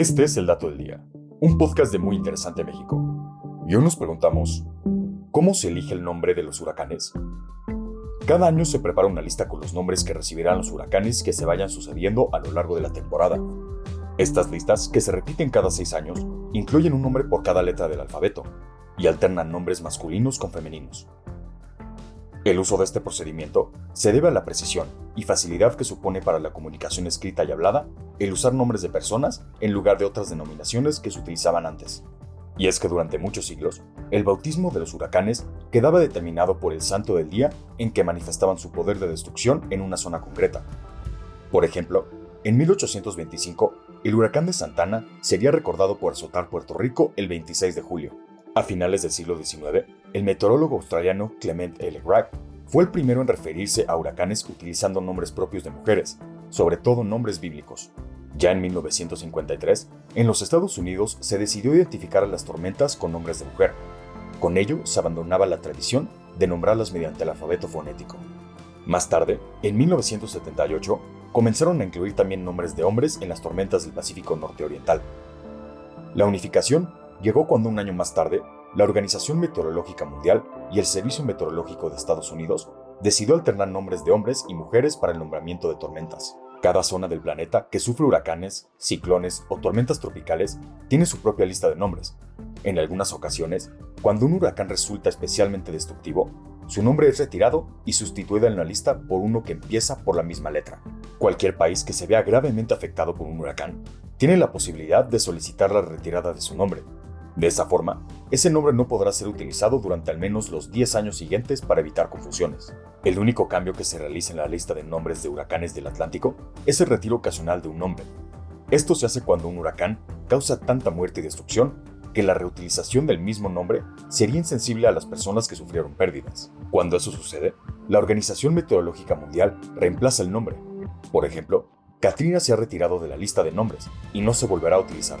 Este es el Dato del Día, un podcast de Muy Interesante México. Y hoy nos preguntamos, ¿cómo se elige el nombre de los huracanes? Cada año se prepara una lista con los nombres que recibirán los huracanes que se vayan sucediendo a lo largo de la temporada. Estas listas, que se repiten cada seis años, incluyen un nombre por cada letra del alfabeto y alternan nombres masculinos con femeninos. El uso de este procedimiento se debe a la precisión y facilidad que supone para la comunicación escrita y hablada el usar nombres de personas en lugar de otras denominaciones que se utilizaban antes. Y es que durante muchos siglos, el bautismo de los huracanes quedaba determinado por el santo del día en que manifestaban su poder de destrucción en una zona concreta. Por ejemplo, en 1825, el huracán de Santana sería recordado por azotar Puerto Rico el 26 de julio. A finales del siglo XIX, el meteorólogo australiano Clement L. Wright fue el primero en referirse a huracanes utilizando nombres propios de mujeres, sobre todo nombres bíblicos. Ya en 1953, en los Estados Unidos se decidió identificar a las tormentas con nombres de mujer. Con ello se abandonaba la tradición de nombrarlas mediante el alfabeto fonético. Más tarde, en 1978, comenzaron a incluir también nombres de hombres en las tormentas del Pacífico Norte-Oriental. La unificación llegó cuando un año más tarde, la Organización Meteorológica Mundial y el Servicio Meteorológico de Estados Unidos decidió alternar nombres de hombres y mujeres para el nombramiento de tormentas. Cada zona del planeta que sufre huracanes, ciclones o tormentas tropicales tiene su propia lista de nombres. En algunas ocasiones, cuando un huracán resulta especialmente destructivo, su nombre es retirado y sustituido en la lista por uno que empieza por la misma letra. Cualquier país que se vea gravemente afectado por un huracán tiene la posibilidad de solicitar la retirada de su nombre, de esa forma, ese nombre no podrá ser utilizado durante al menos los 10 años siguientes para evitar confusiones. El único cambio que se realiza en la lista de nombres de huracanes del Atlántico es el retiro ocasional de un nombre. Esto se hace cuando un huracán causa tanta muerte y destrucción que la reutilización del mismo nombre sería insensible a las personas que sufrieron pérdidas. Cuando eso sucede, la Organización Meteorológica Mundial reemplaza el nombre. Por ejemplo, Katrina se ha retirado de la lista de nombres y no se volverá a utilizar.